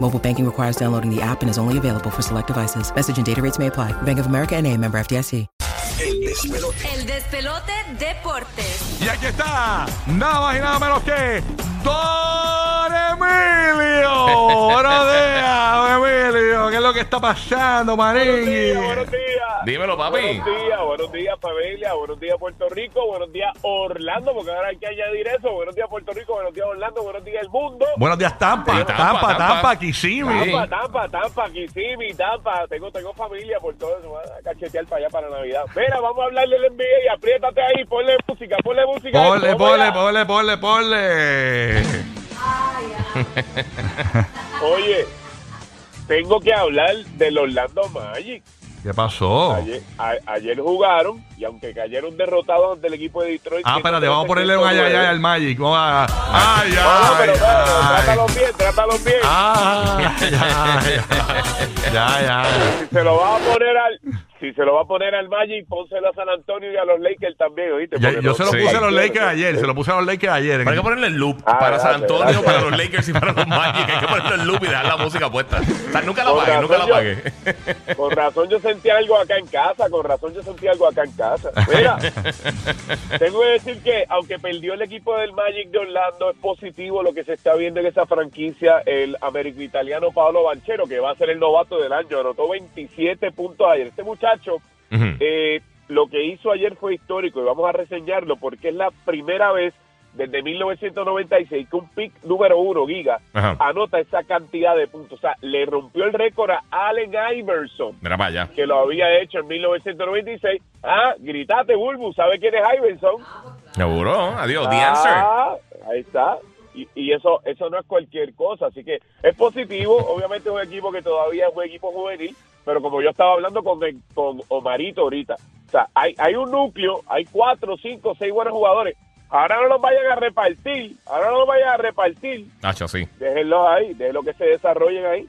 Mobile banking requires downloading the app and is only available for select devices. Message and data rates may apply. Bank of America and a member FDIC. El despelote. El despelote deportes. Y aquí está, nada más y nada menos que Don lo que está pasando, Maringui? Buenos días. Dímelo, papi. Buenos días, buenos días familia, buenos días Puerto Rico, buenos días Orlando, porque ahora hay que añadir eso. Buenos días Puerto Rico, buenos días Orlando, buenos días el mundo. Buenos días, Tampa. Sí, Tampa, Tampa, Tampa, Tampa. Kissimmee. Tampa, Tampa, Tampa, Kissimmee, Tampa. Tengo, tengo familia por todo eso. Voy a cachetear para allá para Navidad. Mira, vamos a hablarle del NBA y apriétate ahí, ponle música, ponle música. Ponle, ponle, ponle, ponle, ponle. Oye, tengo que hablar del Orlando Magic. ¿Qué pasó? Ayer, a- ayer jugaron y aunque cayeron derrotados ante el equipo de Detroit. Ah, espérate, vamos a ponerle un ay, ay, ay al Magic. Vamos a... Ay, No, no, pero, ay, trátalos bien, trátalos bien. Ay, ay. Si se lo va a poner al, si se lo va a poner al Magic, pónselo a San Antonio y a los Lakers también, ¿oíste? Porque yo no- se lo Sí. puse a los Lakers ayer. Se lo puse a los Lakers ayer. Pero hay que ponerle el loop Ah, para San Antonio, gracias. para los Lakers y para los Magic. Hay que ponerle el loop y dejar la música puesta. O sea, nunca la Con apague, nunca la apague. Con razón yo sentí algo acá en casa, con razón yo sentí algo acá en casa. Mira, tengo que decir que aunque perdió el equipo del Magic de Orlando, es positivo lo que se está viendo en esa franquicia, el americano-italiano Pablo Banchero, que va a ser el novato del año, anotó 27 puntos ayer. Este muchacho, Eh, lo que hizo ayer fue histórico y vamos a reseñarlo porque es la primera vez desde 1996 que un pick número uno, Giga, Ajá. anota esa cantidad de puntos. O sea, le rompió el récord a Allen Iverson Mira que lo había hecho en 1996. Ah, gritate, Bulbu, ¿sabe quién es Iverson? Seguro. Adiós, the answer. Ah, ahí está. Y, y eso eso no es cualquier cosa, así que es positivo. Obviamente es un equipo que todavía es un equipo juvenil, pero como yo estaba hablando con, con Omarito ahorita, o sea, hay, hay un núcleo, hay cuatro, cinco, seis buenos jugadores. Ahora no los vayan a repartir, ahora no los vayan a repartir Nacho, sí. déjenlos ahí, déjenlo que se desarrollen ahí.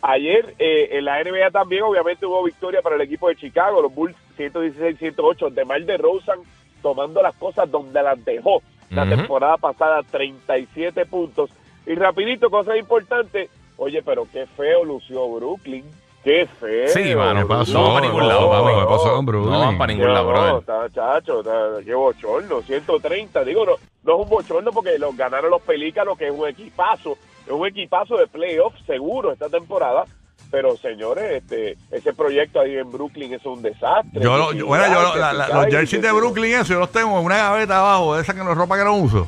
Ayer eh, en la NBA también obviamente hubo victoria para el equipo de Chicago, los Bulls 116-108, de Mar de Rosen tomando las cosas donde las dejó la Ujú. temporada pasada, 37 puntos. Y rapidito, cosa importante, oye, pero qué feo lució Brooklyn, qué feo. Sí, mano, ¿Qué pasó? No para ningún lado, No, papi. ¿Qué pasó con Brooklyn? No van para ningún No, lado, brother. está, chacho, está, qué bochorno, 130. Digo, no, no es un bochorno porque los ganaron los Pelícanos, que es un equipazo, es un equipazo de playoff seguro esta temporada. Pero señores, este, ese proyecto ahí en Brooklyn es un desastre. Yo, lo- yo- bueno, yo, la- la- los jerseys de Brooklyn, eso, yo los tengo en una gaveta abajo, de esa que no es ropa que no uso.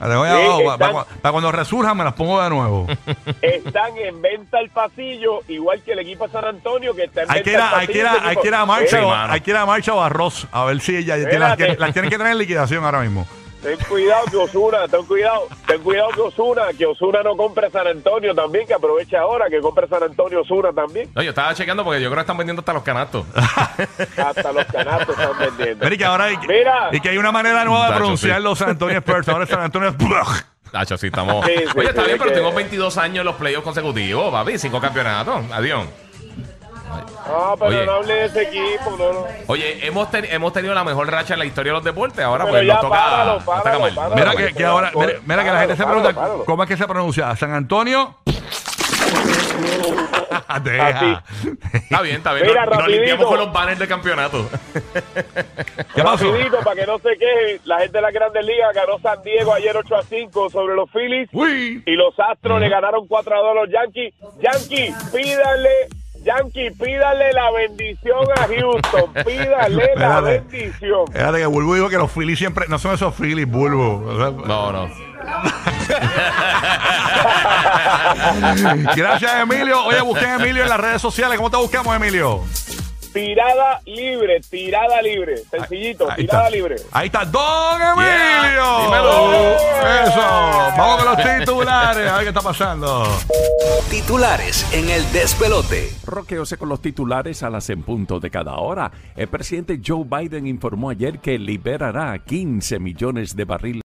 La tengo ahí Sí, abajo, para, están- cuando resurjan me las pongo de nuevo. Están en venta al pasillo, igual que el equipo de San Antonio, que está en hay que ir venta a, al hay que ir pasillo. a, hay que ir a marcha, Sí, o- mano. hay que ir a marcha o arroz, a ver si ella tiene- las, las tienen que tener en liquidación ahora mismo. Ten cuidado que Osuna, ten cuidado, ten cuidado que Osuna, que Osuna no compre San Antonio también, que aproveche ahora que compre San Antonio Osuna también. No, yo estaba chequeando porque yo creo que están vendiendo hasta los canastos. Hasta los canastos están vendiendo. Mira, y que ahora hay, Mira. y que hay una manera nueva de Tacho, pronunciar sí. los San Antonio Spurs. Ahora es San Antonio Spurs. Nacho, sí, estamos. Sí, sí, Oye, está sí, bien, pero que- tengo 22 años en los playoffs consecutivos, papi. Cinco campeonatos. Adiós. No, pero Oye. no hable de ese equipo, no, no. Oye, hemos, ten- hemos tenido la mejor racha en la historia de los deportes. Ahora, Pero pues ya nos toca. páralo, nos toca páralo, mal. páralo. Mira que, que ahora, mira, mira que la gente se Páralo, pregunta páralo. cómo es que se pronuncia. San Antonio. Deja. Está bien, está bien. Mira, nos, nos rapidito. limpiamos con los banners de campeonato. ¿Qué pasó? Rapidito, para que no se quejen, la gente de la Grandes Ligas ganó San Diego ayer 8 a 5 sobre los Phillies Uy. y los Astros le ganaron 4 a 2 a los Yankees. Yankees, pídanle Yankee, pídale la bendición a Houston. Pídale la Espérate. bendición. Fíjate que Bulbo dijo que los Phillies siempre. No son esos Phillies, Bulbo. O sea, No, no. Gracias, Emilio. Oye, busquen a Emilio en las redes sociales. ¿Cómo te buscamos, Emilio? Tirada libre, tirada libre. Sencillito, Ahí tirada está. libre. Ahí está, Don Emilio. Dímelo. Eso. Vamos con los titulares. A ver qué está pasando. Titulares en el despelote. Roqueose con los titulares a las en punto de cada hora. El presidente Joe Biden informó ayer que liberará 15 millones de barriles